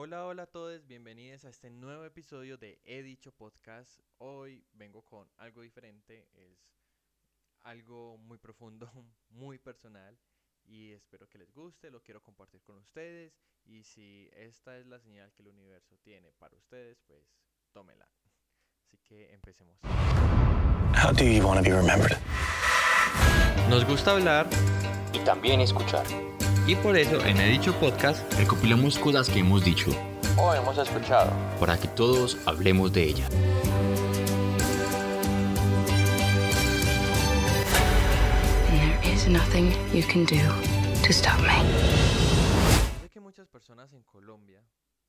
Hola, hola a todos, bienvenidos a este nuevo episodio de He Dicho Podcast. Hoy vengo con algo diferente, es algo muy profundo, muy personal y espero que les guste, lo quiero compartir con ustedes y si esta es la señal que el universo tiene para ustedes, pues tómela. Así que empecemos. How do you want to be remembered? Nos gusta hablar y también escuchar. Y por eso en el dicho podcast recopilamos cosas que hemos dicho O hemos escuchado. para que todos hablemos de ella. And there is nothing you can do to stop me. Sé que muchas personas en Colombia,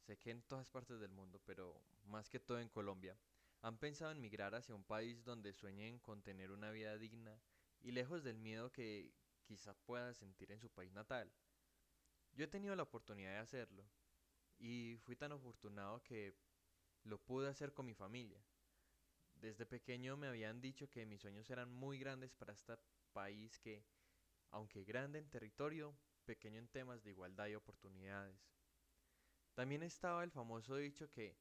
sé que en todas partes del mundo, pero más que todo en Colombia, han pensado en migrar hacia un país donde sueñen con tener una vida digna y lejos del miedo que quizá puedan sentir en su país natal. Yo he tenido la oportunidad de hacerlo y fui tan afortunado que lo pude hacer con mi familia. Desde pequeño me habían dicho que mis sueños eran muy grandes para este país que, aunque grande en territorio, pequeño en temas de igualdad y oportunidades. También estaba el famoso dicho que,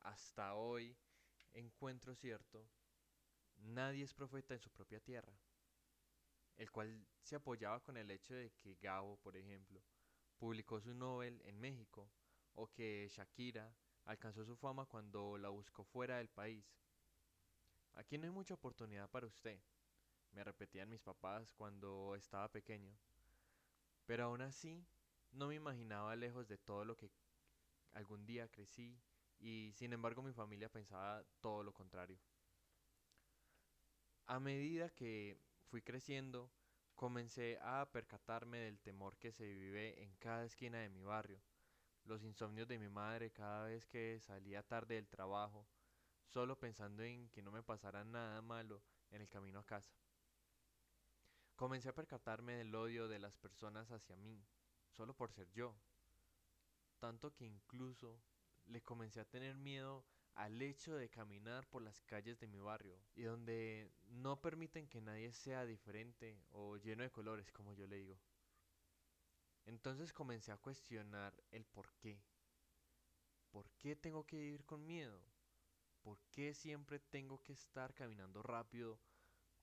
hasta hoy, encuentro cierto, nadie es profeta en su propia tierra, el cual se apoyaba con el hecho de que Gabo, por ejemplo, publicó su Nobel en México, o que Shakira alcanzó su fama cuando la buscó fuera del país. Aquí no hay mucha oportunidad para usted, me repetían mis papás cuando estaba pequeño, pero aún así no me imaginaba lejos de todo lo que algún día crecí y sin embargo mi familia pensaba todo lo contrario. A medida que fui creciendo, comencé a percatarme del temor que se vive en cada esquina de mi barrio, los insomnios de mi madre cada vez que salía tarde del trabajo, solo pensando en que no me pasara nada malo en el camino a casa. Comencé a percatarme del odio de las personas hacia mí, solo por ser yo, tanto que incluso le comencé a tener miedo al hecho de caminar por las calles de mi barrio y donde no permiten que nadie sea diferente o lleno de colores, como yo le digo. Entonces comencé a cuestionar el por qué. ¿Por qué tengo que vivir con miedo? ¿Por qué siempre tengo que estar caminando rápido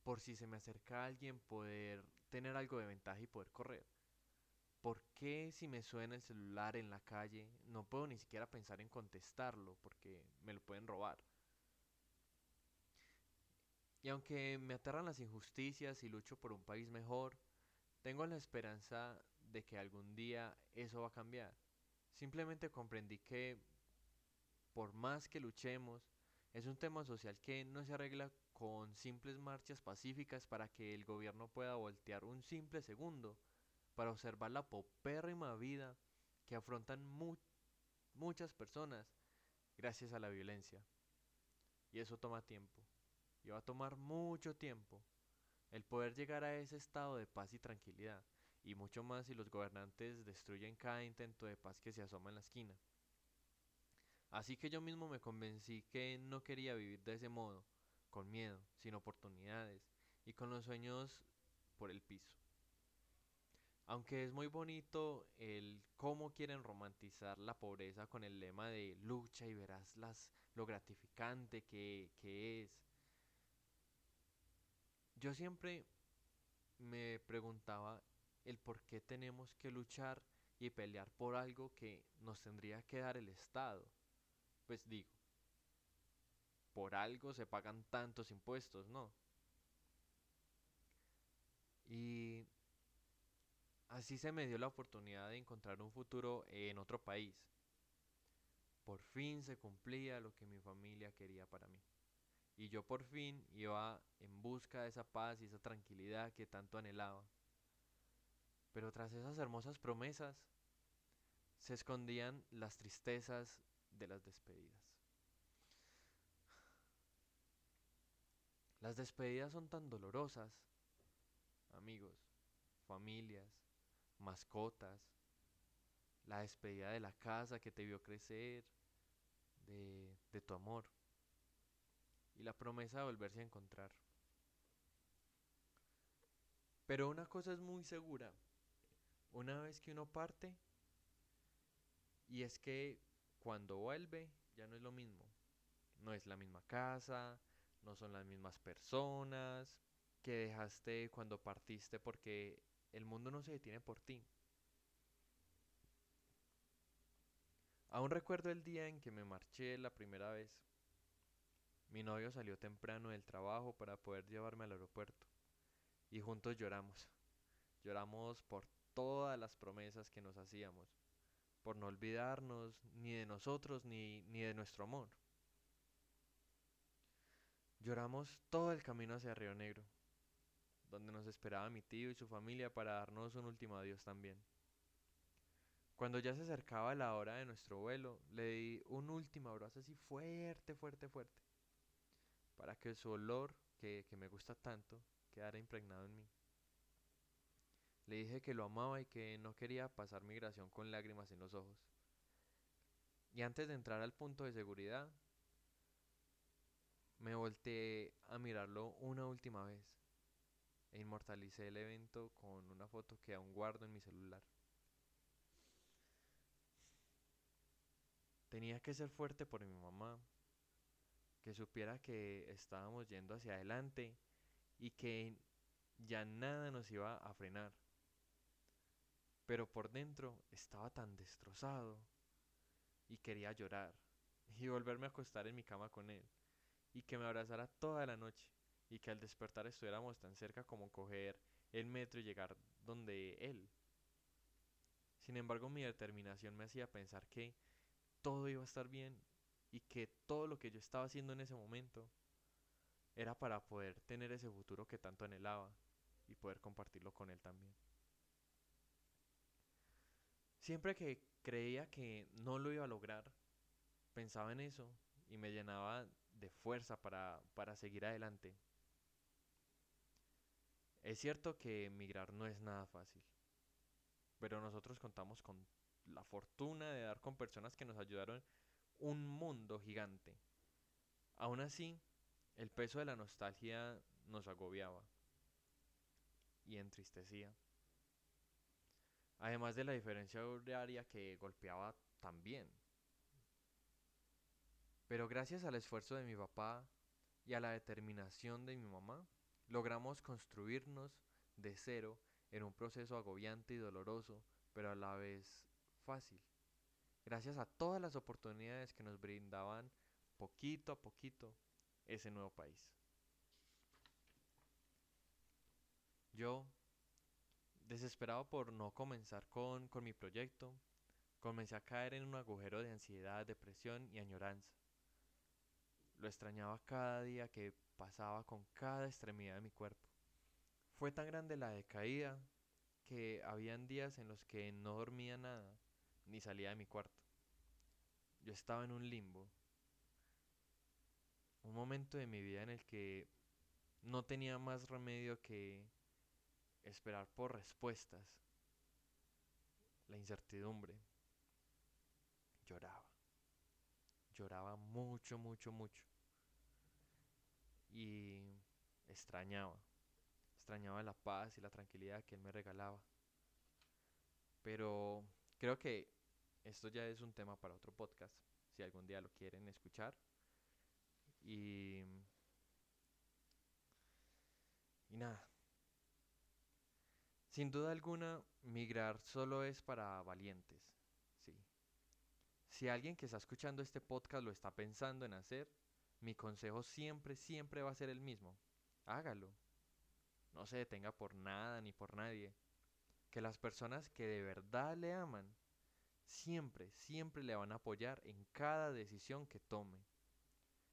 por si se me acerca alguien poder tener algo de ventaja y poder correr? ¿Por qué si me suena el celular en la calle no puedo ni siquiera pensar en contestarlo porque me lo pueden robar? Y aunque me aterran las injusticias y lucho por un país mejor, tengo la esperanza de que algún día eso va a cambiar. Simplemente comprendí que por más que luchemos, es un tema social que no se arregla con simples marchas pacíficas para que el gobierno pueda voltear un simple segundo para observar la popérrima vida que afrontan mu- muchas personas gracias a la violencia. Y eso toma tiempo. Y va a tomar mucho tiempo el poder llegar a ese estado de paz y tranquilidad. Y mucho más si los gobernantes destruyen cada intento de paz que se asoma en la esquina. Así que yo mismo me convencí que no quería vivir de ese modo, con miedo, sin oportunidades y con los sueños por el piso. Aunque es muy bonito el cómo quieren romantizar la pobreza con el lema de lucha y verás las, lo gratificante que, que es. Yo siempre me preguntaba el por qué tenemos que luchar y pelear por algo que nos tendría que dar el Estado. Pues digo, por algo se pagan tantos impuestos, ¿no? Y así se me dio la oportunidad de encontrar un futuro en otro país. Por fin se cumplía lo que mi familia quería para mí. Y yo por fin iba en busca de esa paz y esa tranquilidad que tanto anhelaba. Pero tras esas hermosas promesas se escondían las tristezas de las despedidas. Las despedidas son tan dolorosas, amigos, familias, mascotas, la despedida de la casa que te vio crecer, de, de tu amor y la promesa de volverse a encontrar. Pero una cosa es muy segura, una vez que uno parte, y es que cuando vuelve ya no es lo mismo. No es la misma casa, no son las mismas personas que dejaste cuando partiste porque el mundo no se detiene por ti. Aún recuerdo el día en que me marché la primera vez. Mi novio salió temprano del trabajo para poder llevarme al aeropuerto y juntos lloramos. Lloramos por todas las promesas que nos hacíamos, por no olvidarnos ni de nosotros ni, ni de nuestro amor. Lloramos todo el camino hacia Río Negro, donde nos esperaba mi tío y su familia para darnos un último adiós también. Cuando ya se acercaba la hora de nuestro vuelo, le di un último abrazo así fuerte, fuerte, fuerte, para que su olor, que, que me gusta tanto, quedara impregnado en mí. Le dije que lo amaba y que no quería pasar migración con lágrimas en los ojos. Y antes de entrar al punto de seguridad, me volteé a mirarlo una última vez e inmortalicé el evento con una foto que aún guardo en mi celular. Tenía que ser fuerte por mi mamá, que supiera que estábamos yendo hacia adelante y que ya nada nos iba a frenar. Pero por dentro estaba tan destrozado y quería llorar y volverme a acostar en mi cama con él y que me abrazara toda la noche y que al despertar estuviéramos tan cerca como coger el metro y llegar donde él. Sin embargo, mi determinación me hacía pensar que todo iba a estar bien y que todo lo que yo estaba haciendo en ese momento era para poder tener ese futuro que tanto anhelaba y poder compartirlo con él también. Siempre que creía que no lo iba a lograr, pensaba en eso y me llenaba de fuerza para, para seguir adelante. Es cierto que emigrar no es nada fácil, pero nosotros contamos con la fortuna de dar con personas que nos ayudaron un mundo gigante. Aún así, el peso de la nostalgia nos agobiaba y entristecía. Además de la diferencia horaria que golpeaba también. Pero gracias al esfuerzo de mi papá y a la determinación de mi mamá, logramos construirnos de cero en un proceso agobiante y doloroso, pero a la vez fácil. Gracias a todas las oportunidades que nos brindaban poquito a poquito ese nuevo país. Yo, desesperado por no comenzar con, con mi proyecto, comencé a caer en un agujero de ansiedad, depresión y añoranza. Lo extrañaba cada día que pasaba con cada extremidad de mi cuerpo. Fue tan grande la decaída que habían días en los que no dormía nada ni salía de mi cuarto. Yo estaba en un limbo. Un momento de mi vida en el que no tenía más remedio que esperar por respuestas. La incertidumbre. Lloraba. Lloraba mucho, mucho, mucho y extrañaba. Extrañaba la paz y la tranquilidad que él me regalaba. Pero creo que esto ya es un tema para otro podcast, si algún día lo quieren escuchar. Y, y nada. Sin duda alguna, migrar solo es para valientes. Si alguien que está escuchando este podcast lo está pensando en hacer, mi consejo siempre, siempre va a ser el mismo. Hágalo. No se detenga por nada ni por nadie. Que las personas que de verdad le aman, siempre, siempre le van a apoyar en cada decisión que tome.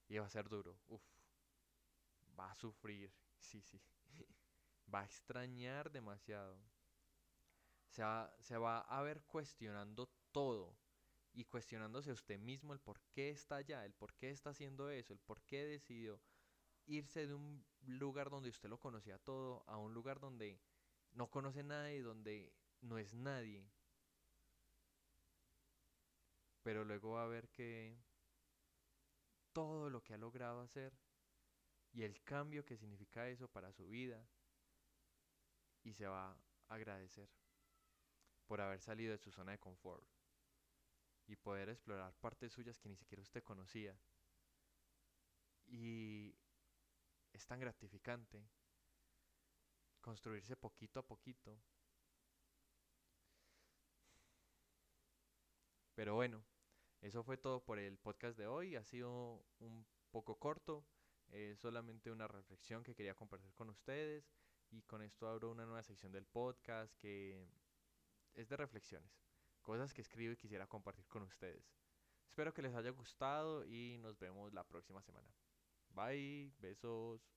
Y va a ser duro. Uf. Va a sufrir. Sí, sí. va a extrañar demasiado. Se va, se va a ver cuestionando todo y cuestionándose usted mismo el por qué está allá, el por qué está haciendo eso, el por qué decidió irse de un lugar donde usted lo conocía todo a un lugar donde no conoce nadie, donde no es nadie. Pero luego va a ver que todo lo que ha logrado hacer y el cambio que significa eso para su vida y se va a agradecer por haber salido de su zona de confort y poder explorar partes suyas que ni siquiera usted conocía. Y es tan gratificante construirse poquito a poquito. Pero bueno, eso fue todo por el podcast de hoy. Ha sido un poco corto, es solamente una reflexión que quería compartir con ustedes. Y con esto abro una nueva sección del podcast que es de reflexiones, cosas que escribo y quisiera compartir con ustedes. Espero que les haya gustado y nos vemos la próxima semana. Bye, besos.